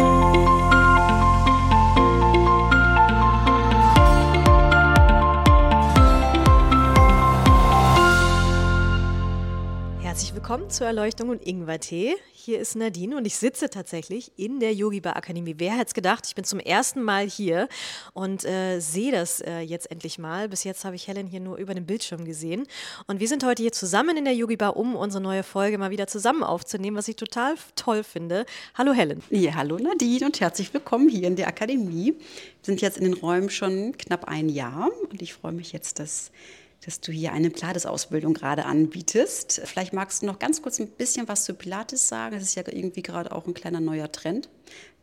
Thank you. Willkommen zur Erleuchtung und Ingwer-Tee. Hier ist Nadine und ich sitze tatsächlich in der Yogi Bar Akademie. Wer hätte es gedacht? Ich bin zum ersten Mal hier und äh, sehe das äh, jetzt endlich mal. Bis jetzt habe ich Helen hier nur über den Bildschirm gesehen. Und wir sind heute hier zusammen in der Yogi Bar, um unsere neue Folge mal wieder zusammen aufzunehmen, was ich total toll finde. Hallo Helen. Ja, hallo Nadine und herzlich willkommen hier in der Akademie. Wir sind jetzt in den Räumen schon knapp ein Jahr und ich freue mich jetzt, dass dass du hier eine Pilates-Ausbildung gerade anbietest. Vielleicht magst du noch ganz kurz ein bisschen was zu Pilates sagen. Das ist ja irgendwie gerade auch ein kleiner neuer Trend,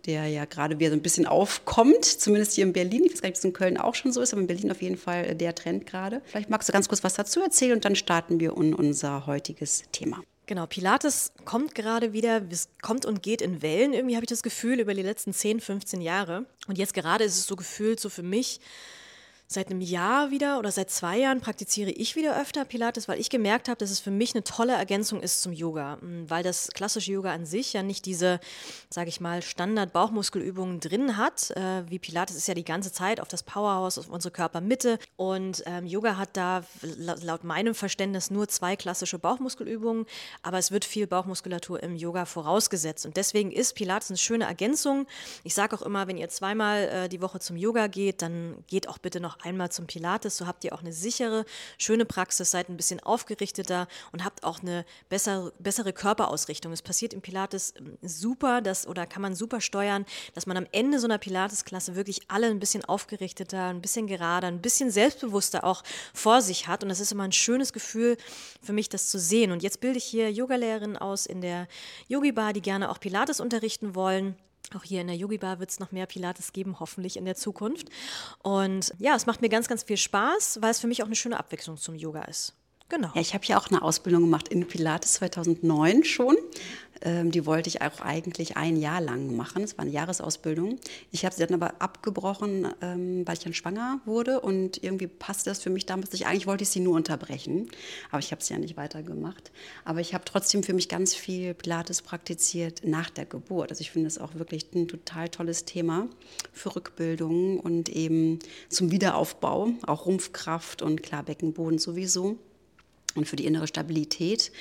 der ja gerade wieder so ein bisschen aufkommt, zumindest hier in Berlin. Ich weiß gar nicht, ob es in Köln auch schon so ist, aber in Berlin auf jeden Fall der Trend gerade. Vielleicht magst du ganz kurz was dazu erzählen und dann starten wir in unser heutiges Thema. Genau, Pilates kommt gerade wieder, es kommt und geht in Wellen. Irgendwie habe ich das Gefühl über die letzten 10, 15 Jahre. Und jetzt gerade ist es so gefühlt so für mich, seit einem Jahr wieder oder seit zwei Jahren praktiziere ich wieder öfter Pilates, weil ich gemerkt habe, dass es für mich eine tolle Ergänzung ist zum Yoga, hm, weil das klassische Yoga an sich ja nicht diese, sage ich mal, Standard-Bauchmuskelübungen drin hat. Äh, wie Pilates ist ja die ganze Zeit auf das Powerhouse, auf unsere Körpermitte und ähm, Yoga hat da laut meinem Verständnis nur zwei klassische Bauchmuskelübungen, aber es wird viel Bauchmuskulatur im Yoga vorausgesetzt und deswegen ist Pilates eine schöne Ergänzung. Ich sage auch immer, wenn ihr zweimal äh, die Woche zum Yoga geht, dann geht auch bitte noch einmal zum Pilates. So habt ihr auch eine sichere, schöne Praxis, seid ein bisschen aufgerichteter und habt auch eine bessere, bessere Körperausrichtung. Es passiert im Pilates ähm, super, dass, oder kann man super steuern, dass man am Ende so einer Pilates-Klasse wirklich alle ein bisschen aufgerichteter, ein bisschen gerader, ein bisschen selbstbewusster auch vor sich hat. Und das ist immer ein schönes Gefühl für mich, das zu sehen. Und jetzt bilde ich hier Yogalehrerinnen aus in der Yogi Bar, die gerne auch Pilates unterrichten wollen. Auch hier in der Yogi Bar wird es noch mehr Pilates geben, hoffentlich in der Zukunft. Und ja, es macht mir ganz, ganz viel Spaß, weil es für mich auch eine schöne Abwechslung zum Yoga ist. Genau. Ja, ich habe ja auch eine Ausbildung gemacht in Pilates 2009 schon. Ähm, die wollte ich auch eigentlich ein Jahr lang machen. Es war eine Jahresausbildung. Ich habe sie dann aber abgebrochen, ähm, weil ich dann schwanger wurde und irgendwie passte das für mich damals nicht. Eigentlich wollte ich sie nur unterbrechen, aber ich habe es ja nicht weitergemacht. Aber ich habe trotzdem für mich ganz viel Pilates praktiziert nach der Geburt. Also ich finde es auch wirklich ein total tolles Thema für Rückbildung und eben zum Wiederaufbau, auch Rumpfkraft und klar Beckenboden sowieso und für die innere Stabilität.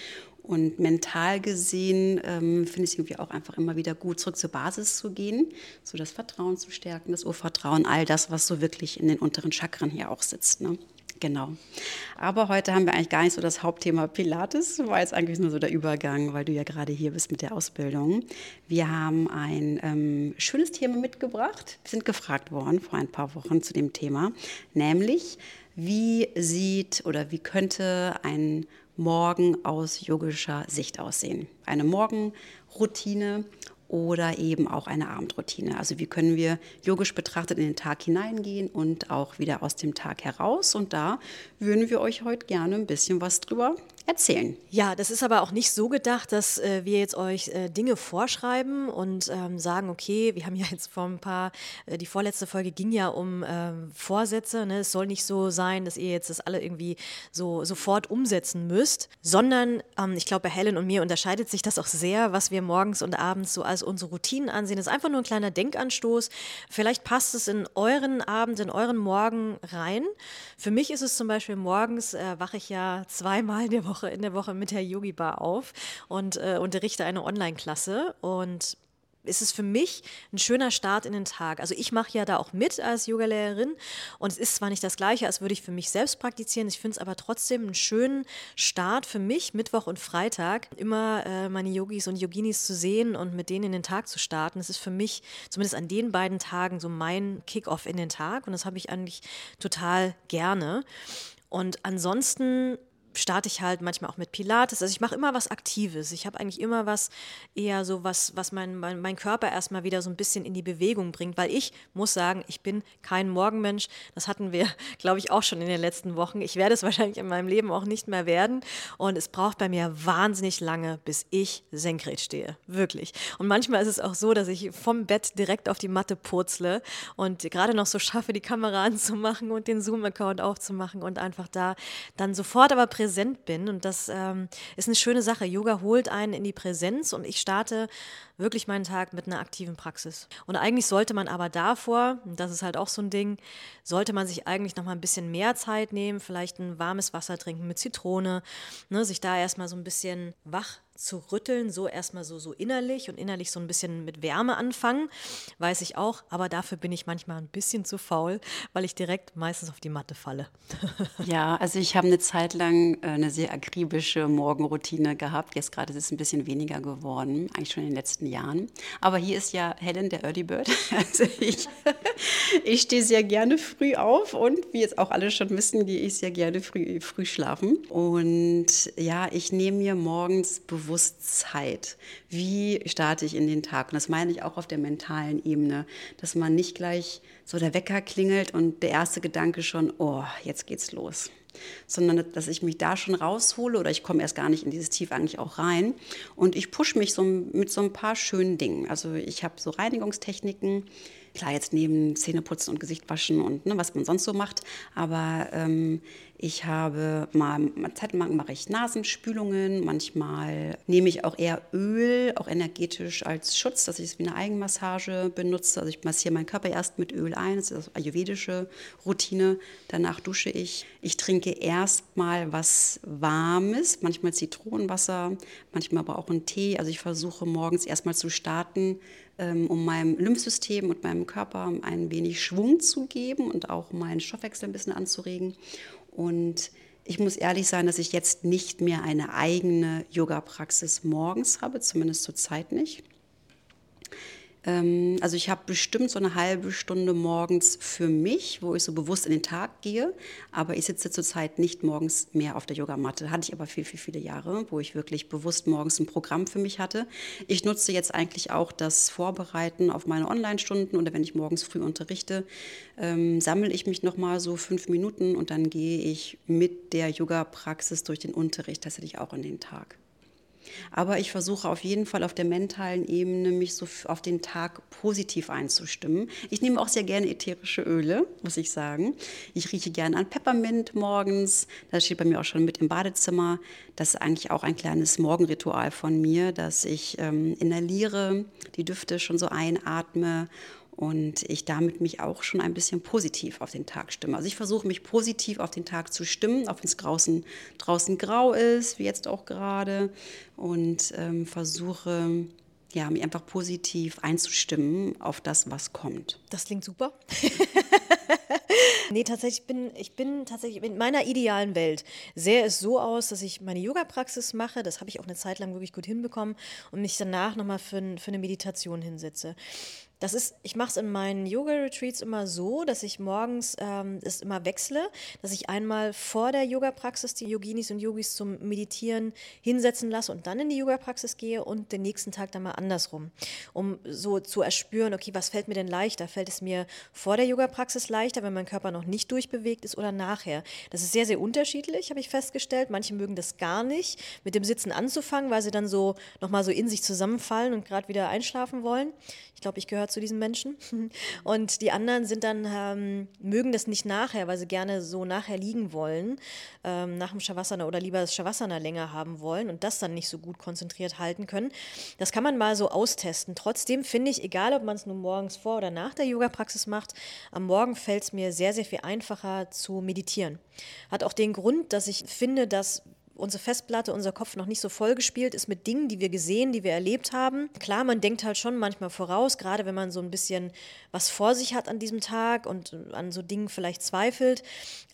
Und mental gesehen ähm, finde ich es irgendwie auch einfach immer wieder gut, zurück zur Basis zu gehen, so das Vertrauen zu stärken, das Urvertrauen, all das, was so wirklich in den unteren Chakren hier auch sitzt. Ne? Genau. Aber heute haben wir eigentlich gar nicht so das Hauptthema Pilates, war jetzt eigentlich nur so der Übergang, weil du ja gerade hier bist mit der Ausbildung. Wir haben ein ähm, schönes Thema mitgebracht. Wir sind gefragt worden vor ein paar Wochen zu dem Thema, nämlich wie sieht oder wie könnte ein Morgen aus yogischer Sicht aussehen? Eine Morgenroutine oder eben auch eine Abendroutine. Also wie können wir yogisch betrachtet in den Tag hineingehen und auch wieder aus dem Tag heraus. Und da würden wir euch heute gerne ein bisschen was drüber erzählen. Ja, das ist aber auch nicht so gedacht, dass äh, wir jetzt euch äh, Dinge vorschreiben und ähm, sagen, okay, wir haben ja jetzt vor ein paar, äh, die vorletzte Folge ging ja um ähm, Vorsätze. Ne? Es soll nicht so sein, dass ihr jetzt das alle irgendwie so sofort umsetzen müsst, sondern ähm, ich glaube, bei Helen und mir unterscheidet sich das auch sehr, was wir morgens und abends so als unsere Routinen ansehen. Das ist einfach nur ein kleiner Denkanstoß. Vielleicht passt es in euren Abend, in euren Morgen rein. Für mich ist es zum Beispiel morgens, äh, wache ich ja zweimal in der Woche Woche in der Woche mit der Yogi Bar auf und äh, unterrichte eine Online-Klasse und ist es für mich ein schöner Start in den Tag. Also ich mache ja da auch mit als Yogalehrerin und es ist zwar nicht das gleiche, als würde ich für mich selbst praktizieren, ich finde es aber trotzdem einen schönen Start für mich, Mittwoch und Freitag, immer äh, meine Yogis und Yoginis zu sehen und mit denen in den Tag zu starten. Das ist für mich zumindest an den beiden Tagen so mein Kick-off in den Tag und das habe ich eigentlich total gerne. Und ansonsten starte ich halt manchmal auch mit Pilates. Also ich mache immer was Aktives. Ich habe eigentlich immer was eher so was, was mein, mein, mein Körper erstmal wieder so ein bisschen in die Bewegung bringt, weil ich muss sagen, ich bin kein Morgenmensch. Das hatten wir, glaube ich, auch schon in den letzten Wochen. Ich werde es wahrscheinlich in meinem Leben auch nicht mehr werden. Und es braucht bei mir wahnsinnig lange, bis ich senkrecht stehe. Wirklich. Und manchmal ist es auch so, dass ich vom Bett direkt auf die Matte purzle und gerade noch so schaffe, die Kamera anzumachen und den Zoom-Account aufzumachen und einfach da dann sofort aber präsent präsent bin. Und das ähm, ist eine schöne Sache. Yoga holt einen in die Präsenz und ich starte wirklich meinen Tag mit einer aktiven Praxis. Und eigentlich sollte man aber davor, das ist halt auch so ein Ding, sollte man sich eigentlich noch mal ein bisschen mehr Zeit nehmen, vielleicht ein warmes Wasser trinken mit Zitrone, ne, sich da erstmal so ein bisschen wach zu rütteln, so erstmal so, so innerlich und innerlich so ein bisschen mit Wärme anfangen, weiß ich auch, aber dafür bin ich manchmal ein bisschen zu faul, weil ich direkt meistens auf die Matte falle. ja, also ich habe eine Zeit lang äh, eine sehr akribische Morgenroutine gehabt. Jetzt gerade ist es ein bisschen weniger geworden, eigentlich schon in den letzten Jahren. Aber hier ist ja Helen der Early Bird. Also ich, ich stehe sehr gerne früh auf und wie jetzt auch alle schon wissen, gehe ich sehr gerne früh, früh schlafen. Und ja, ich nehme mir morgens bewusst Zeit. Wie starte ich in den Tag? Und das meine ich auch auf der mentalen Ebene, dass man nicht gleich so der Wecker klingelt und der erste Gedanke schon, oh, jetzt geht's los sondern dass ich mich da schon raushole oder ich komme erst gar nicht in dieses Tief eigentlich auch rein. Und ich pushe mich so mit so ein paar schönen Dingen. Also ich habe so Reinigungstechniken, klar jetzt neben Zähneputzen und Gesicht waschen und ne, was man sonst so macht, aber ähm, ich habe mal, zeitlang mache ich Nasenspülungen, manchmal nehme ich auch eher Öl, auch energetisch als Schutz, dass ich es wie eine Eigenmassage benutze. Also ich massiere meinen Körper erst mit Öl ein, das ist eine ayurvedische Routine. Danach dusche ich. Ich trinke erstmal was Warmes, manchmal Zitronenwasser, manchmal aber auch einen Tee. Also ich versuche morgens erstmal zu starten, ähm, um meinem Lymphsystem und meinem Körper ein wenig Schwung zu geben und auch meinen Stoffwechsel ein bisschen anzuregen. Und ich muss ehrlich sein, dass ich jetzt nicht mehr eine eigene Yoga-Praxis morgens habe, zumindest zur Zeit nicht. Ähm, also ich habe bestimmt so eine halbe Stunde morgens für mich, wo ich so bewusst in den Tag gehe. Aber ich sitze zurzeit nicht morgens mehr auf der Yogamatte. Hatte ich aber viel, viel, viele Jahre, wo ich wirklich bewusst morgens ein Programm für mich hatte. Ich nutze jetzt eigentlich auch das Vorbereiten auf meine Online-Stunden oder wenn ich morgens früh unterrichte, ähm, sammle ich mich nochmal so fünf Minuten und dann gehe ich mit der Yoga-Praxis durch den Unterricht tatsächlich auch in den Tag. Aber ich versuche auf jeden Fall auf der mentalen Ebene mich so auf den Tag positiv einzustimmen. Ich nehme auch sehr gerne ätherische Öle, muss ich sagen. Ich rieche gerne an Peppermint morgens. Das steht bei mir auch schon mit im Badezimmer. Das ist eigentlich auch ein kleines Morgenritual von mir, dass ich ähm, inhaliere, die Düfte schon so einatme und ich damit mich auch schon ein bisschen positiv auf den Tag stimme. Also ich versuche mich positiv auf den Tag zu stimmen, auch wenn es draußen, draußen grau ist, wie jetzt auch gerade, und ähm, versuche ja, mich einfach positiv einzustimmen auf das, was kommt. Das klingt super. nee, tatsächlich bin ich bin tatsächlich in meiner idealen Welt sehe es so aus, dass ich meine Yoga-Praxis mache. Das habe ich auch eine Zeit lang wirklich gut hinbekommen und mich danach nochmal für, für eine Meditation hinsetze. Das ist, ich mache es in meinen Yoga-Retreats immer so, dass ich morgens ähm, es immer wechsle, dass ich einmal vor der Yoga-Praxis die Yoginis und Yogis zum Meditieren hinsetzen lasse und dann in die Yoga-Praxis gehe und den nächsten Tag dann mal andersrum, um so zu erspüren, okay, was fällt mir denn leichter? Fällt es mir vor der Yoga-Praxis leichter, wenn mein Körper noch nicht durchbewegt ist oder nachher? Das ist sehr, sehr unterschiedlich, habe ich festgestellt. Manche mögen das gar nicht, mit dem Sitzen anzufangen, weil sie dann so nochmal so in sich zusammenfallen und gerade wieder einschlafen wollen. Ich glaube, ich gehöre zu diesen Menschen. Und die anderen sind dann, ähm, mögen das nicht nachher, weil sie gerne so nachher liegen wollen, ähm, nach dem Shavasana oder lieber das Shavasana länger haben wollen und das dann nicht so gut konzentriert halten können. Das kann man mal so austesten. Trotzdem finde ich, egal ob man es nun morgens vor oder nach der Yoga-Praxis macht, am Morgen fällt es mir sehr, sehr viel einfacher zu meditieren. Hat auch den Grund, dass ich finde, dass unsere Festplatte, unser Kopf noch nicht so vollgespielt ist mit Dingen, die wir gesehen, die wir erlebt haben. Klar, man denkt halt schon manchmal voraus, gerade wenn man so ein bisschen was vor sich hat an diesem Tag und an so Dingen vielleicht zweifelt.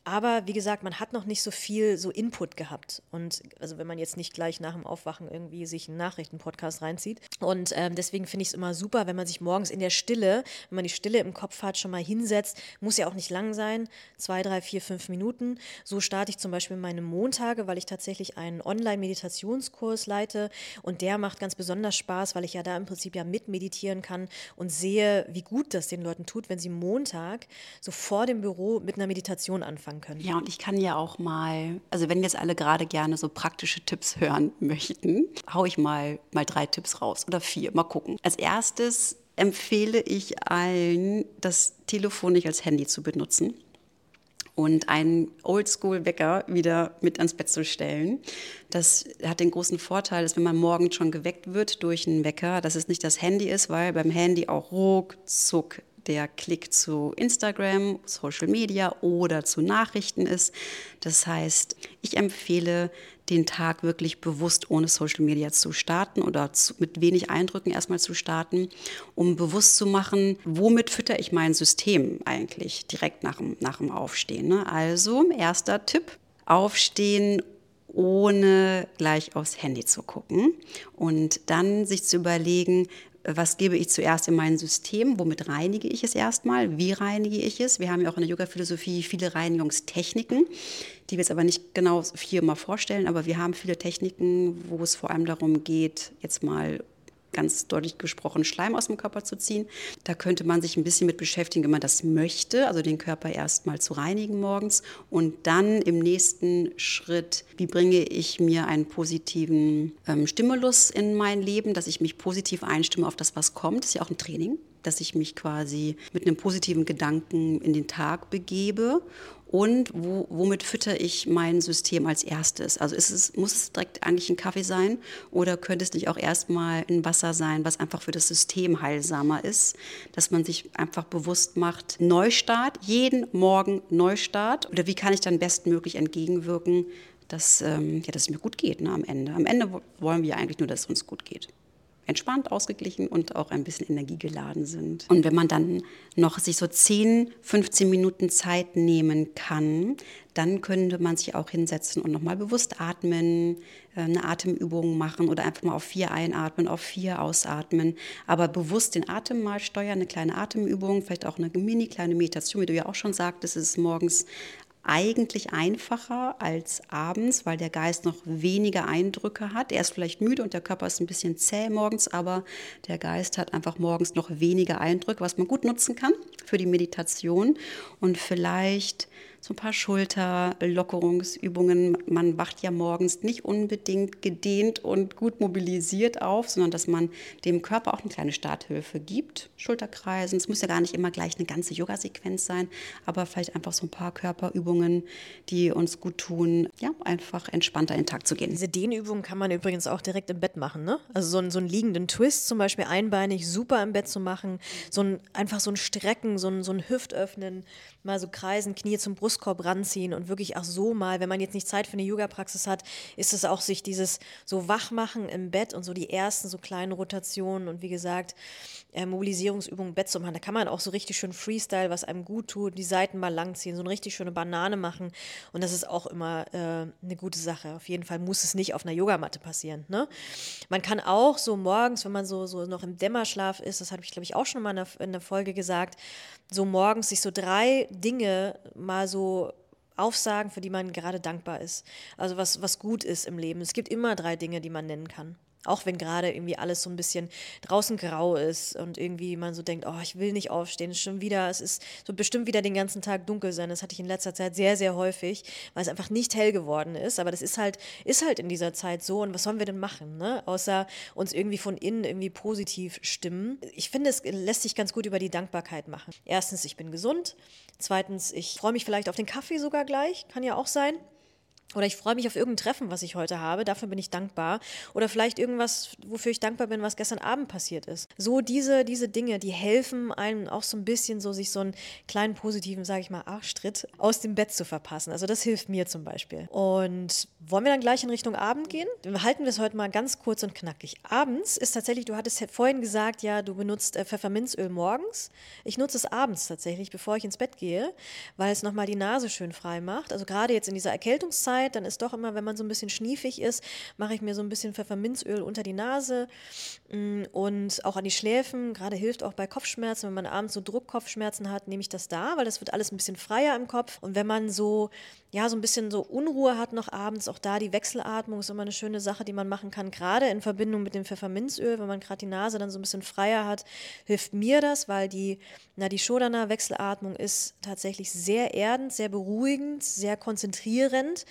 Aber wie gesagt, man hat noch nicht so viel so Input gehabt. Und also wenn man jetzt nicht gleich nach dem Aufwachen irgendwie sich einen Nachrichtenpodcast reinzieht. Und ähm, deswegen finde ich es immer super, wenn man sich morgens in der Stille, wenn man die Stille im Kopf hat, schon mal hinsetzt. Muss ja auch nicht lang sein, zwei, drei, vier, fünf Minuten. So starte ich zum Beispiel meine Montage, weil ich tatsächlich einen Online-Meditationskurs leite. Und der macht ganz besonders Spaß, weil ich ja da im Prinzip ja mit meditieren kann und sehe, wie gut das den Leuten tut, wenn sie Montag so vor dem Büro mit einer Meditation anfangen können. Ja, und ich kann ja auch mal, also wenn jetzt alle gerade gerne so praktische Tipps hören möchten, haue ich mal, mal drei Tipps raus oder vier, mal gucken. Als erstes empfehle ich allen, das Telefon nicht als Handy zu benutzen. Und einen Oldschool-Wecker wieder mit ans Bett zu stellen. Das hat den großen Vorteil, dass wenn man morgens schon geweckt wird durch einen Wecker, dass es nicht das Handy ist, weil beim Handy auch ruckzuck der Klick zu Instagram, Social Media oder zu Nachrichten ist. Das heißt, ich empfehle, den Tag wirklich bewusst ohne Social Media zu starten oder zu, mit wenig Eindrücken erstmal zu starten, um bewusst zu machen, womit fütter ich mein System eigentlich direkt nach dem, nach dem Aufstehen. Ne? Also, erster Tipp, aufstehen ohne gleich aufs Handy zu gucken und dann sich zu überlegen, was gebe ich zuerst in mein System, womit reinige ich es erstmal, wie reinige ich es. Wir haben ja auch in der Yoga-Philosophie viele Reinigungstechniken, die wir jetzt aber nicht genau hier mal vorstellen, aber wir haben viele Techniken, wo es vor allem darum geht, jetzt mal ganz deutlich gesprochen Schleim aus dem Körper zu ziehen. Da könnte man sich ein bisschen mit beschäftigen, wenn man das möchte, also den Körper erstmal zu reinigen morgens und dann im nächsten Schritt, wie bringe ich mir einen positiven ähm, Stimulus in mein Leben, dass ich mich positiv einstimme auf das, was kommt. Das ist ja auch ein Training dass ich mich quasi mit einem positiven Gedanken in den Tag begebe und wo, womit fütter ich mein System als erstes? Also es, muss es direkt eigentlich ein Kaffee sein oder könnte es nicht auch erstmal ein Wasser sein, was einfach für das System heilsamer ist, dass man sich einfach bewusst macht, Neustart, jeden Morgen Neustart oder wie kann ich dann bestmöglich entgegenwirken, dass, ähm, ja, dass es mir gut geht ne, am Ende. Am Ende wollen wir eigentlich nur, dass es uns gut geht entspannt, ausgeglichen und auch ein bisschen energiegeladen sind. Und wenn man dann noch sich so 10, 15 Minuten Zeit nehmen kann, dann könnte man sich auch hinsetzen und nochmal bewusst atmen, äh, eine Atemübung machen oder einfach mal auf vier einatmen, auf vier ausatmen, aber bewusst den Atem mal steuern, eine kleine Atemübung, vielleicht auch eine mini kleine Meditation, wie du ja auch schon sagtest, ist morgens eigentlich einfacher als abends, weil der Geist noch weniger Eindrücke hat. Er ist vielleicht müde und der Körper ist ein bisschen zäh morgens, aber der Geist hat einfach morgens noch weniger Eindrücke, was man gut nutzen kann für die Meditation und vielleicht so ein paar Schulterlockerungsübungen. Man wacht ja morgens nicht unbedingt gedehnt und gut mobilisiert auf, sondern dass man dem Körper auch eine kleine Starthilfe gibt. Schulterkreisen, es muss ja gar nicht immer gleich eine ganze Yoga-Sequenz sein, aber vielleicht einfach so ein paar Körperübungen, die uns gut tun, ja, einfach entspannter in den Tag zu gehen. Diese Dehnübungen kann man übrigens auch direkt im Bett machen, ne? Also so einen, so einen liegenden Twist zum Beispiel einbeinig, super im Bett zu machen, so ein, einfach so ein Strecken, so ein, so ein Hüftöffnen, mal so kreisen, Knie zum Brustkorb ranziehen und wirklich auch so mal, wenn man jetzt nicht Zeit für eine Yoga-Praxis hat, ist es auch sich dieses so wachmachen im Bett und so die ersten so kleinen Rotationen und wie gesagt, äh, Mobilisierungsübungen im Bett zu machen. Da kann man auch so richtig schön Freestyle, was einem gut tut, die Seiten mal langziehen, so eine richtig schöne Banane machen und das ist auch immer äh, eine gute Sache. Auf jeden Fall muss es nicht auf einer Yogamatte passieren. Ne? Man kann auch so morgens, wenn man so, so noch im Dämmerschlaf ist, das habe ich glaube ich auch schon mal in der, in der Folge gesagt, so morgens sich so drei Dinge mal so aufsagen, für die man gerade dankbar ist. Also was, was gut ist im Leben. Es gibt immer drei Dinge, die man nennen kann. Auch wenn gerade irgendwie alles so ein bisschen draußen grau ist und irgendwie man so denkt, oh, ich will nicht aufstehen, schon wieder, es ist so bestimmt wieder den ganzen Tag dunkel sein. Das hatte ich in letzter Zeit sehr, sehr häufig, weil es einfach nicht hell geworden ist. Aber das ist halt, ist halt in dieser Zeit so. Und was sollen wir denn machen, ne? Außer uns irgendwie von innen irgendwie positiv stimmen. Ich finde, es lässt sich ganz gut über die Dankbarkeit machen. Erstens, ich bin gesund. Zweitens, ich freue mich vielleicht auf den Kaffee sogar gleich, kann ja auch sein. Oder ich freue mich auf irgendein Treffen, was ich heute habe. Dafür bin ich dankbar. Oder vielleicht irgendwas, wofür ich dankbar bin, was gestern Abend passiert ist. So diese, diese Dinge, die helfen einem auch so ein bisschen so, sich so einen kleinen positiven, sage ich mal, Arschtritt aus dem Bett zu verpassen. Also das hilft mir zum Beispiel. Und wollen wir dann gleich in Richtung Abend gehen? Wir halten wir es heute mal ganz kurz und knackig. Abends ist tatsächlich, du hattest vorhin gesagt, ja, du benutzt äh, Pfefferminzöl morgens. Ich nutze es abends tatsächlich, bevor ich ins Bett gehe, weil es nochmal die Nase schön frei macht. Also gerade jetzt in dieser Erkältungszeit Zeit, dann ist doch immer, wenn man so ein bisschen schniefig ist, mache ich mir so ein bisschen Pfefferminzöl unter die Nase mm, und auch an die Schläfen. Gerade hilft auch bei Kopfschmerzen, wenn man abends so Druckkopfschmerzen hat, nehme ich das da, weil das wird alles ein bisschen freier im Kopf. Und wenn man so ja, so ein bisschen so Unruhe hat noch abends, auch da die Wechselatmung ist immer eine schöne Sache, die man machen kann, gerade in Verbindung mit dem Pfefferminzöl, wenn man gerade die Nase dann so ein bisschen freier hat, hilft mir das, weil die, na, die Shodana Wechselatmung ist tatsächlich sehr erdend, sehr beruhigend, sehr konzentrierend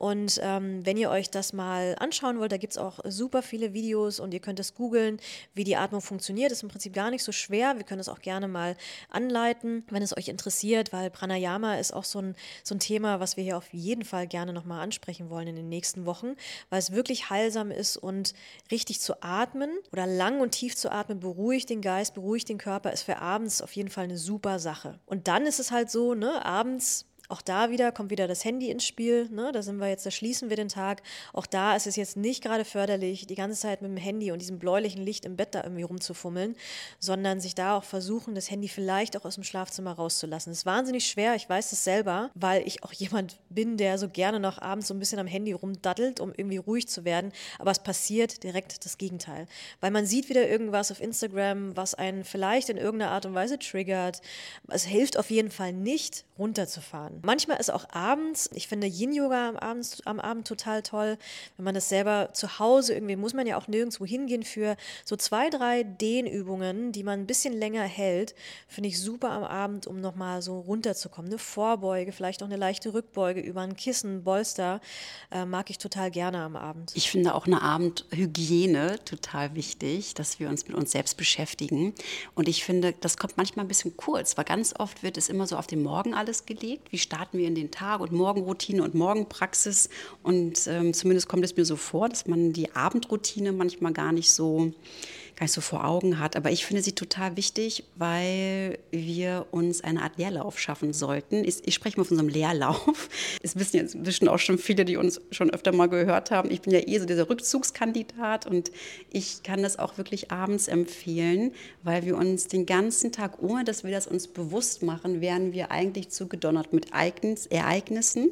und ähm, wenn ihr euch das mal anschauen wollt, da gibt es auch super viele Videos und ihr könnt es googeln, wie die Atmung funktioniert. Ist im Prinzip gar nicht so schwer. Wir können es auch gerne mal anleiten, wenn es euch interessiert, weil Pranayama ist auch so ein, so ein Thema, was wir hier auf jeden Fall gerne nochmal ansprechen wollen in den nächsten Wochen, weil es wirklich heilsam ist und richtig zu atmen oder lang und tief zu atmen, beruhigt den Geist, beruhigt den Körper, ist für abends auf jeden Fall eine super Sache. Und dann ist es halt so, ne, abends auch da wieder kommt wieder das Handy ins Spiel. Ne? Da sind wir jetzt, da schließen wir den Tag. Auch da ist es jetzt nicht gerade förderlich, die ganze Zeit mit dem Handy und diesem bläulichen Licht im Bett da irgendwie rumzufummeln, sondern sich da auch versuchen, das Handy vielleicht auch aus dem Schlafzimmer rauszulassen. Das ist wahnsinnig schwer, ich weiß es selber, weil ich auch jemand bin, der so gerne noch abends so ein bisschen am Handy rumdattelt, um irgendwie ruhig zu werden. Aber es passiert direkt das Gegenteil. Weil man sieht wieder irgendwas auf Instagram, was einen vielleicht in irgendeiner Art und Weise triggert. Es hilft auf jeden Fall nicht, runterzufahren. Manchmal ist auch abends, ich finde Yin-Yoga am Abend, am Abend total toll, wenn man das selber zu Hause irgendwie, muss man ja auch nirgendwo hingehen für so zwei, drei Dehnübungen, die man ein bisschen länger hält, finde ich super am Abend, um nochmal so runterzukommen. Eine Vorbeuge, vielleicht auch eine leichte Rückbeuge über ein Kissen, Bolster, äh, mag ich total gerne am Abend. Ich finde auch eine Abendhygiene total wichtig, dass wir uns mit uns selbst beschäftigen. Und ich finde, das kommt manchmal ein bisschen kurz, weil ganz oft wird es immer so auf den Morgen alles gelegt. Wie starten wir in den Tag und Morgenroutine und Morgenpraxis. Und ähm, zumindest kommt es mir so vor, dass man die Abendroutine manchmal gar nicht so nicht so vor Augen hat. Aber ich finde sie total wichtig, weil wir uns eine Art Leerlauf schaffen sollten. Ich, ich spreche mal von so einem Leerlauf. Es wissen jetzt inzwischen auch schon viele, die uns schon öfter mal gehört haben. Ich bin ja eh so dieser Rückzugskandidat und ich kann das auch wirklich abends empfehlen, weil wir uns den ganzen Tag, ohne dass wir das uns bewusst machen, werden wir eigentlich zugedonnert mit Ereignissen,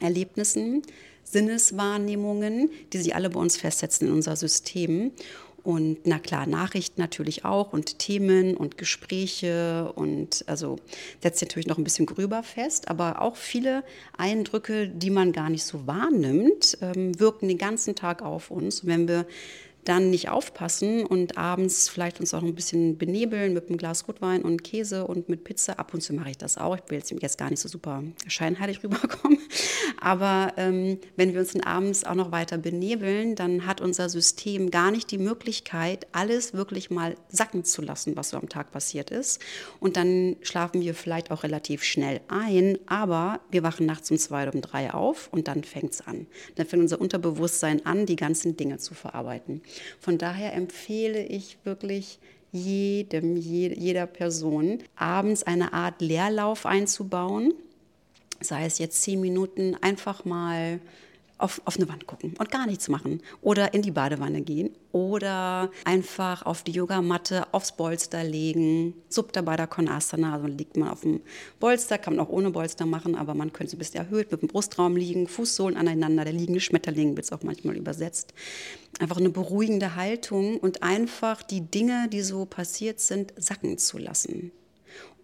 Erlebnissen, Sinneswahrnehmungen, die sich alle bei uns festsetzen in unser System. Und na klar, Nachrichten natürlich auch und Themen und Gespräche und also setzt natürlich noch ein bisschen gröber fest, aber auch viele Eindrücke, die man gar nicht so wahrnimmt, ähm, wirken den ganzen Tag auf uns. wenn wir dann nicht aufpassen und abends vielleicht uns auch ein bisschen benebeln mit einem Glas Rotwein und Käse und mit Pizza. Ab und zu mache ich das auch. Ich will jetzt, gar nicht so super scheinheilig rüberkommen. Aber ähm, wenn wir uns dann abends auch noch weiter benebeln, dann hat unser System gar nicht die Möglichkeit, alles wirklich mal sacken zu lassen, was so am Tag passiert ist. Und dann schlafen wir vielleicht auch relativ schnell ein, aber wir wachen nachts um zwei oder um drei auf und dann fängt es an. Dann fängt unser Unterbewusstsein an, die ganzen Dinge zu verarbeiten. Von daher empfehle ich wirklich jedem, jeder Person, abends eine Art Leerlauf einzubauen. Sei es jetzt zehn Minuten, einfach mal auf, auf eine Wand gucken und gar nichts machen oder in die Badewanne gehen oder einfach auf die Yogamatte aufs Bolster legen. Subta Baddha Konasana, also liegt man auf dem Bolster, kann man auch ohne Bolster machen, aber man könnte so ein bisschen erhöht mit dem Brustraum liegen, Fußsohlen aneinander, der liegende Schmetterling wird es auch manchmal übersetzt. Einfach eine beruhigende Haltung und einfach die Dinge, die so passiert sind, sacken zu lassen.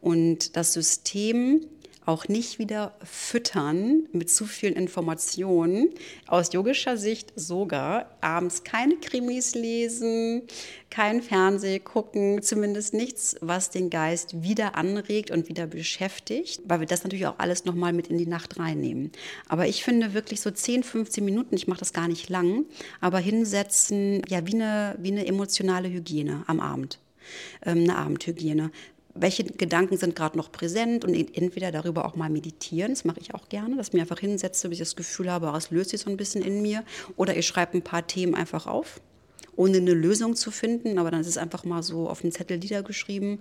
Und das System auch nicht wieder füttern mit zu vielen Informationen. Aus yogischer Sicht sogar abends keine Krimis lesen, kein Fernseh gucken, zumindest nichts, was den Geist wieder anregt und wieder beschäftigt, weil wir das natürlich auch alles nochmal mit in die Nacht reinnehmen. Aber ich finde wirklich so 10, 15 Minuten, ich mache das gar nicht lang, aber hinsetzen, ja, wie eine, wie eine emotionale Hygiene am Abend ähm, eine Abendhygiene welche Gedanken sind gerade noch präsent und entweder darüber auch mal meditieren, das mache ich auch gerne, dass ich mir einfach hinsetze, bis ich das Gefühl habe, es löst sich so ein bisschen in mir, oder ich schreibe ein paar Themen einfach auf, ohne eine Lösung zu finden, aber dann ist es einfach mal so auf einen Zettel niedergeschrieben.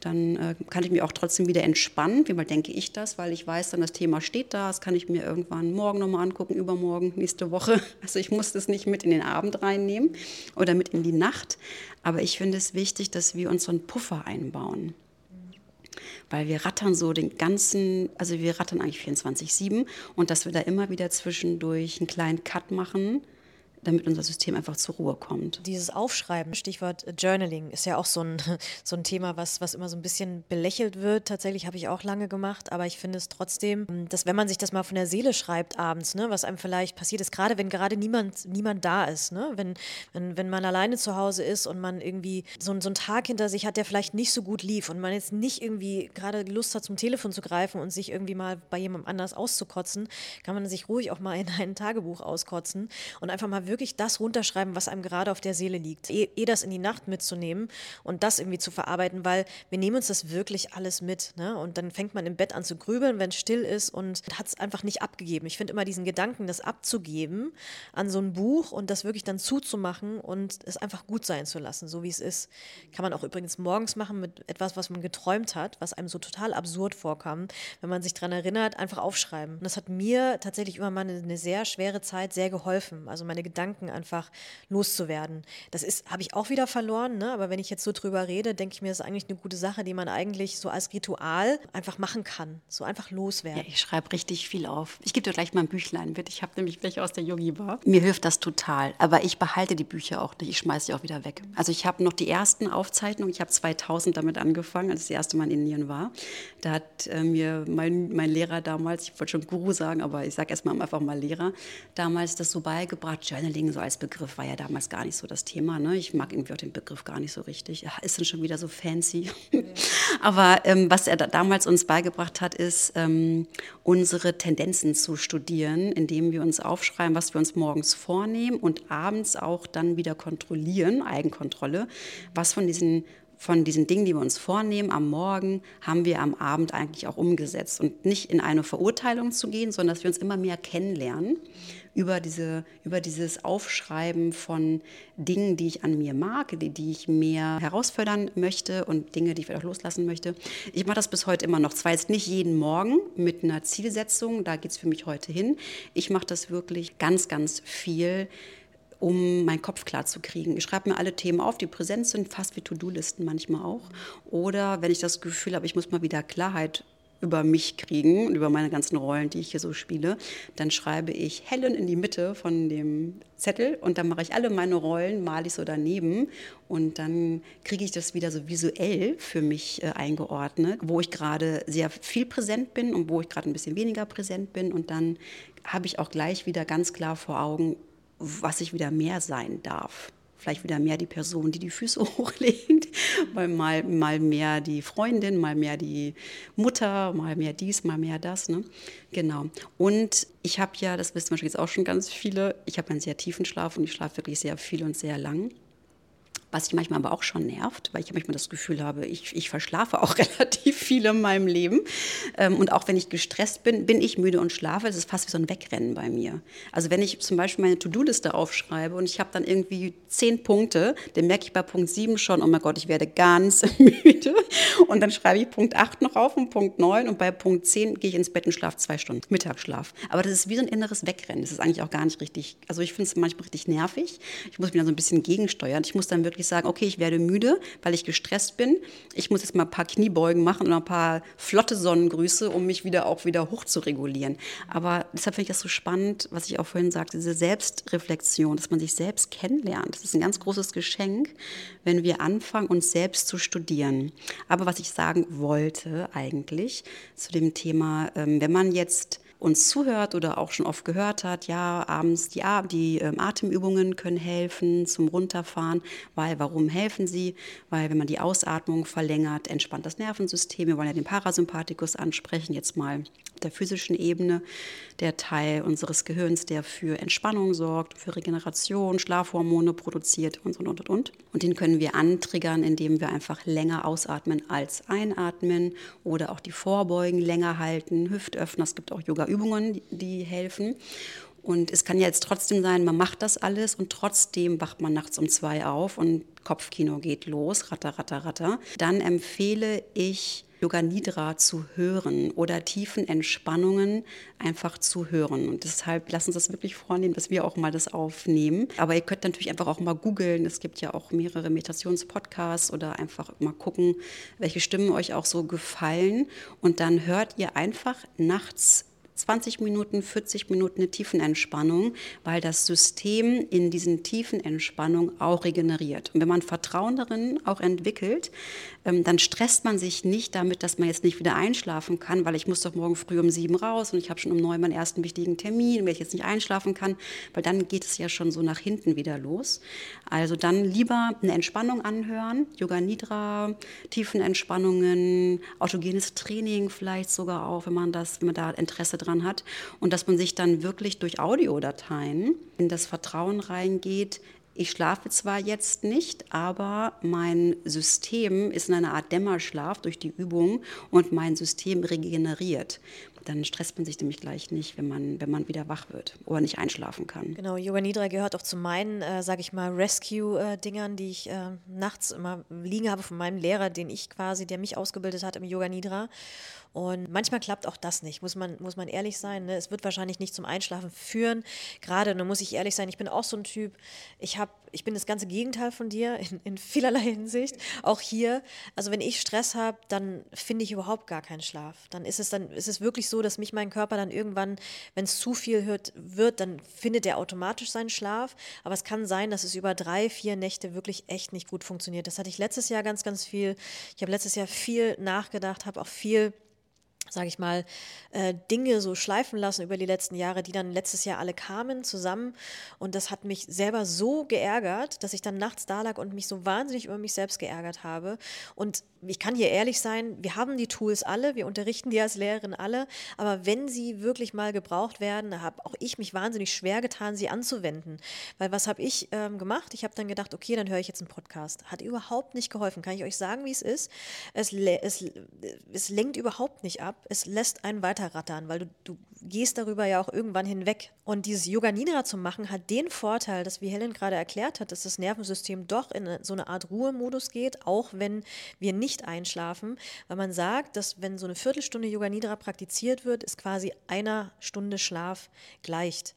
Dann äh, kann ich mir auch trotzdem wieder entspannen. Wie mal denke ich das, weil ich weiß, dann das Thema steht da. Das kann ich mir irgendwann morgen nochmal angucken, übermorgen, nächste Woche. Also ich muss das nicht mit in den Abend reinnehmen oder mit in die Nacht. Aber ich finde es wichtig, dass wir uns so einen Puffer einbauen weil wir rattern so den ganzen, also wir rattern eigentlich 24-7 und dass wir da immer wieder zwischendurch einen kleinen Cut machen, damit unser System einfach zur Ruhe kommt. Dieses Aufschreiben, Stichwort Journaling, ist ja auch so ein, so ein Thema, was, was immer so ein bisschen belächelt wird. Tatsächlich habe ich auch lange gemacht, aber ich finde es trotzdem, dass wenn man sich das mal von der Seele schreibt abends, ne, was einem vielleicht passiert ist, gerade wenn gerade niemand, niemand da ist, ne, wenn, wenn, wenn man alleine zu Hause ist und man irgendwie so, so einen Tag hinter sich hat, der vielleicht nicht so gut lief und man jetzt nicht irgendwie gerade Lust hat, zum Telefon zu greifen und sich irgendwie mal bei jemandem anders auszukotzen, kann man sich ruhig auch mal in ein Tagebuch auskotzen und einfach mal wirklich das runterschreiben, was einem gerade auf der Seele liegt. Eh, eh das in die Nacht mitzunehmen und das irgendwie zu verarbeiten, weil wir nehmen uns das wirklich alles mit. Ne? Und dann fängt man im Bett an zu grübeln, wenn es still ist und hat es einfach nicht abgegeben. Ich finde immer diesen Gedanken, das abzugeben an so ein Buch und das wirklich dann zuzumachen und es einfach gut sein zu lassen, so wie es ist. Kann man auch übrigens morgens machen mit etwas, was man geträumt hat, was einem so total absurd vorkam. Wenn man sich daran erinnert, einfach aufschreiben. Und das hat mir tatsächlich immer mal eine, sehr schwere Zeit sehr geholfen. Also meine Gedanken einfach loszuwerden. Das ist, habe ich auch wieder verloren, ne? aber wenn ich jetzt so drüber rede, denke ich mir, das ist eigentlich eine gute Sache, die man eigentlich so als Ritual einfach machen kann. So einfach loswerden. Ja, ich schreibe richtig viel auf. Ich gebe dir gleich mal ein Büchlein mit. Ich habe nämlich welche aus der Yogi-Bar. Mir hilft das total. Aber ich behalte die Bücher auch nicht. Ich schmeiße sie auch wieder weg. Also ich habe noch die ersten Aufzeichnungen. Ich habe 2000 damit angefangen, als ich das erste Mal in Indien war. Da hat äh, mir mein, mein Lehrer damals, ich wollte schon Guru sagen, aber ich sage erstmal einfach mal Lehrer, damals das so beigebracht. Journaling so als Begriff war ja damals gar nicht so das Thema. Ne? Ich mag irgendwie auch den Begriff gar nicht so richtig. Ist dann schon wieder so fancy. Ja. Aber ähm, was er da damals uns beigebracht hat, ist, ähm, unsere Tendenzen zu studieren, indem wir uns aufschreiben, was wir uns morgens vornehmen und abends auch dann wieder kontrollieren, Eigenkontrolle, was von diesen von diesen Dingen, die wir uns vornehmen am Morgen, haben wir am Abend eigentlich auch umgesetzt. Und nicht in eine Verurteilung zu gehen, sondern dass wir uns immer mehr kennenlernen über, diese, über dieses Aufschreiben von Dingen, die ich an mir mag, die, die ich mehr herausfördern möchte und Dinge, die ich vielleicht auch loslassen möchte. Ich mache das bis heute immer noch. Zwar jetzt nicht jeden Morgen mit einer Zielsetzung, da geht es für mich heute hin. Ich mache das wirklich ganz, ganz viel um meinen Kopf klar zu kriegen. Ich schreibe mir alle Themen auf, die präsent sind, fast wie To-Do-Listen manchmal auch. Oder wenn ich das Gefühl habe, ich muss mal wieder Klarheit über mich kriegen und über meine ganzen Rollen, die ich hier so spiele, dann schreibe ich Helen in die Mitte von dem Zettel und dann mache ich alle meine Rollen, male ich so daneben und dann kriege ich das wieder so visuell für mich äh, eingeordnet, wo ich gerade sehr viel präsent bin und wo ich gerade ein bisschen weniger präsent bin und dann habe ich auch gleich wieder ganz klar vor Augen, was ich wieder mehr sein darf. Vielleicht wieder mehr die Person, die die Füße hochlegt, weil mal, mal mehr die Freundin, mal mehr die Mutter, mal mehr dies, mal mehr das. Ne? Genau. Und ich habe ja, das wissen wahrscheinlich jetzt auch schon ganz viele, ich habe einen sehr tiefen Schlaf und ich schlafe wirklich sehr viel und sehr lang was sich manchmal aber auch schon nervt, weil ich manchmal das Gefühl habe, ich, ich verschlafe auch relativ viel in meinem Leben. Ähm, und auch wenn ich gestresst bin, bin ich müde und schlafe. Es ist fast wie so ein Wegrennen bei mir. Also wenn ich zum Beispiel meine To-Do-Liste aufschreibe und ich habe dann irgendwie zehn Punkte, dann merke ich bei Punkt sieben schon, oh mein Gott, ich werde ganz müde. Und dann schreibe ich Punkt acht noch auf und Punkt neun und bei Punkt zehn gehe ich ins Bett und schlafe zwei Stunden, Mittagsschlaf. Aber das ist wie so ein inneres Wegrennen. Das ist eigentlich auch gar nicht richtig, also ich finde es manchmal richtig nervig. Ich muss mich dann so ein bisschen gegensteuern. Ich muss dann wirklich wirklich sagen, okay, ich werde müde, weil ich gestresst bin. Ich muss jetzt mal ein paar Kniebeugen machen und ein paar flotte Sonnengrüße, um mich wieder auch wieder hoch zu regulieren. Aber deshalb finde ich das so spannend, was ich auch vorhin sagte, diese Selbstreflexion, dass man sich selbst kennenlernt. Das ist ein ganz großes Geschenk, wenn wir anfangen, uns selbst zu studieren. Aber was ich sagen wollte eigentlich zu dem Thema, ähm, wenn man jetzt uns zuhört oder auch schon oft gehört hat, ja, abends die, die ähm, Atemübungen können helfen zum Runterfahren, weil warum helfen sie? Weil wenn man die Ausatmung verlängert, entspannt das Nervensystem. Wir wollen ja den Parasympathikus ansprechen, jetzt mal der physischen Ebene, der Teil unseres Gehirns, der für Entspannung sorgt, für Regeneration, Schlafhormone produziert und, und, und, und. Und den können wir antriggern, indem wir einfach länger ausatmen als einatmen oder auch die Vorbeugen länger halten, Hüftöffner. Es gibt auch Yoga-Übungen, die helfen. Und es kann ja jetzt trotzdem sein, man macht das alles und trotzdem wacht man nachts um zwei auf und Kopfkino geht los, ratter, ratter, ratter. Dann empfehle ich Yoga Nidra zu hören oder tiefen Entspannungen einfach zu hören. Und deshalb lassen Sie das wirklich vornehmen, dass wir auch mal das aufnehmen. Aber ihr könnt natürlich einfach auch mal googeln. Es gibt ja auch mehrere Meditationspodcasts oder einfach mal gucken, welche Stimmen euch auch so gefallen. Und dann hört ihr einfach nachts 20 Minuten, 40 Minuten eine Tiefenentspannung, weil das System in diesen tiefen Entspannungen auch regeneriert. Und wenn man Vertrauen darin auch entwickelt, ähm, dann stresst man sich nicht damit, dass man jetzt nicht wieder einschlafen kann, weil ich muss doch morgen früh um sieben raus und ich habe schon um neun meinen ersten wichtigen Termin, wenn ich jetzt nicht einschlafen kann, weil dann geht es ja schon so nach hinten wieder los. Also dann lieber eine Entspannung anhören, Yoga Nidra, Tiefenentspannungen, autogenes Training vielleicht sogar auch, wenn man das, wenn man da Interesse dran dran hat und dass man sich dann wirklich durch Audiodateien in das Vertrauen reingeht, ich schlafe zwar jetzt nicht, aber mein System ist in einer Art Dämmerschlaf durch die Übung und mein System regeneriert dann stresst man sich nämlich gleich nicht, wenn man, wenn man wieder wach wird oder nicht einschlafen kann. Genau, Yoga Nidra gehört auch zu meinen, äh, sage ich mal, Rescue-Dingern, die ich äh, nachts immer liegen habe von meinem Lehrer, den ich quasi, der mich ausgebildet hat im Yoga Nidra. Und manchmal klappt auch das nicht, muss man, muss man ehrlich sein. Ne? Es wird wahrscheinlich nicht zum Einschlafen führen. Gerade, da muss ich ehrlich sein, ich bin auch so ein Typ, ich, hab, ich bin das ganze Gegenteil von dir in, in vielerlei Hinsicht. Auch hier, also wenn ich Stress habe, dann finde ich überhaupt gar keinen Schlaf. Dann ist es, dann ist es wirklich so, dass mich mein Körper dann irgendwann, wenn es zu viel hört, wird, dann findet er automatisch seinen Schlaf. Aber es kann sein, dass es über drei, vier Nächte wirklich echt nicht gut funktioniert. Das hatte ich letztes Jahr ganz, ganz viel. Ich habe letztes Jahr viel nachgedacht, habe auch viel sage ich mal, äh, Dinge so schleifen lassen über die letzten Jahre, die dann letztes Jahr alle kamen zusammen. Und das hat mich selber so geärgert, dass ich dann nachts da lag und mich so wahnsinnig über mich selbst geärgert habe. Und ich kann hier ehrlich sein, wir haben die Tools alle, wir unterrichten die als Lehrerin alle, aber wenn sie wirklich mal gebraucht werden, habe auch ich mich wahnsinnig schwer getan, sie anzuwenden. Weil was habe ich ähm, gemacht? Ich habe dann gedacht, okay, dann höre ich jetzt einen Podcast. Hat überhaupt nicht geholfen. Kann ich euch sagen, wie es ist? Es, es, es lenkt überhaupt nicht ab es lässt einen weiterrattern, weil du, du gehst darüber ja auch irgendwann hinweg. Und dieses Yoga Nidra zu machen, hat den Vorteil, dass, wie Helen gerade erklärt hat, dass das Nervensystem doch in so eine Art Ruhemodus geht, auch wenn wir nicht einschlafen. Weil man sagt, dass wenn so eine Viertelstunde Yoga Nidra praktiziert wird, ist quasi einer Stunde Schlaf gleicht.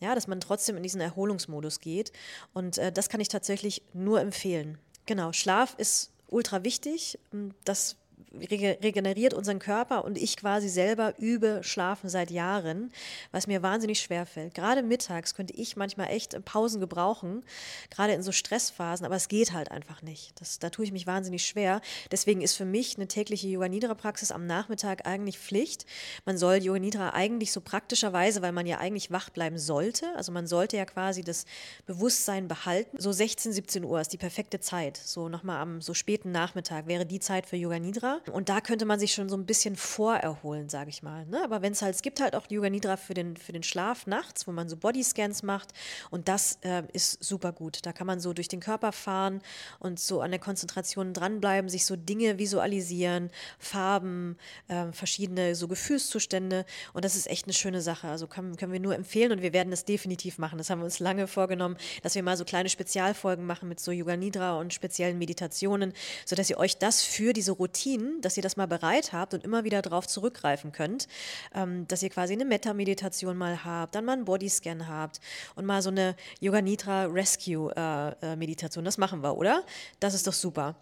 Ja, dass man trotzdem in diesen Erholungsmodus geht. Und äh, das kann ich tatsächlich nur empfehlen. Genau, Schlaf ist ultra wichtig. Das regeneriert unseren Körper und ich quasi selber übe Schlafen seit Jahren, was mir wahnsinnig schwer fällt. Gerade mittags könnte ich manchmal echt Pausen gebrauchen, gerade in so Stressphasen, aber es geht halt einfach nicht. Das, da tue ich mich wahnsinnig schwer. Deswegen ist für mich eine tägliche Yoga Nidra Praxis am Nachmittag eigentlich Pflicht. Man soll Yoga Nidra eigentlich so praktischerweise, weil man ja eigentlich wach bleiben sollte, also man sollte ja quasi das Bewusstsein behalten. So 16, 17 Uhr ist die perfekte Zeit. So nochmal am so späten Nachmittag wäre die Zeit für Yoga Nidra. Und da könnte man sich schon so ein bisschen vorerholen, sage ich mal. Ne? Aber wenn es halt, es gibt halt auch Yoga Nidra für den, für den Schlaf nachts, wo man so Bodyscans macht. Und das äh, ist super gut. Da kann man so durch den Körper fahren und so an der Konzentration dranbleiben, sich so Dinge visualisieren, Farben, äh, verschiedene so Gefühlszustände. Und das ist echt eine schöne Sache. Also kann, können wir nur empfehlen und wir werden das definitiv machen. Das haben wir uns lange vorgenommen, dass wir mal so kleine Spezialfolgen machen mit so Yoga Nidra und speziellen Meditationen, sodass ihr euch das für diese Routinen dass ihr das mal bereit habt und immer wieder darauf zurückgreifen könnt, ähm, dass ihr quasi eine Meta-Meditation mal habt, dann mal einen Bodyscan habt und mal so eine Yoga Nidra Rescue äh, äh, Meditation. Das machen wir, oder? Das ist doch super.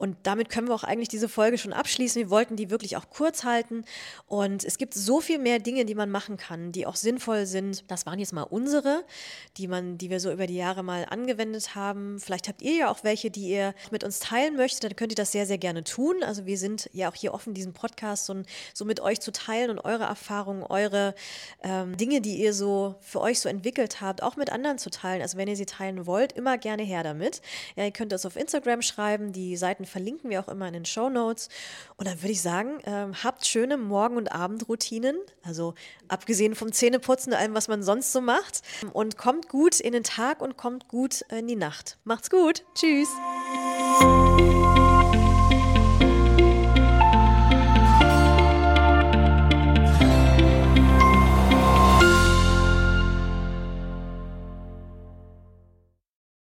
Und damit können wir auch eigentlich diese Folge schon abschließen. Wir wollten die wirklich auch kurz halten. Und es gibt so viel mehr Dinge, die man machen kann, die auch sinnvoll sind. Das waren jetzt mal unsere, die man, die wir so über die Jahre mal angewendet haben. Vielleicht habt ihr ja auch welche, die ihr mit uns teilen möchtet. Dann könnt ihr das sehr, sehr gerne tun. Also wir sind ja auch hier offen, diesen Podcast so, so mit euch zu teilen und eure Erfahrungen, eure ähm, Dinge, die ihr so für euch so entwickelt habt, auch mit anderen zu teilen. Also wenn ihr sie teilen wollt, immer gerne her damit. Ja, ihr könnt das auf Instagram schreiben. Die Seiten verlinken wir auch immer in den Show Notes. Und dann würde ich sagen, ähm, habt schöne Morgen- und Abendroutinen, also abgesehen vom Zähneputzen und allem, was man sonst so macht. Und kommt gut in den Tag und kommt gut in die Nacht. Macht's gut. Tschüss.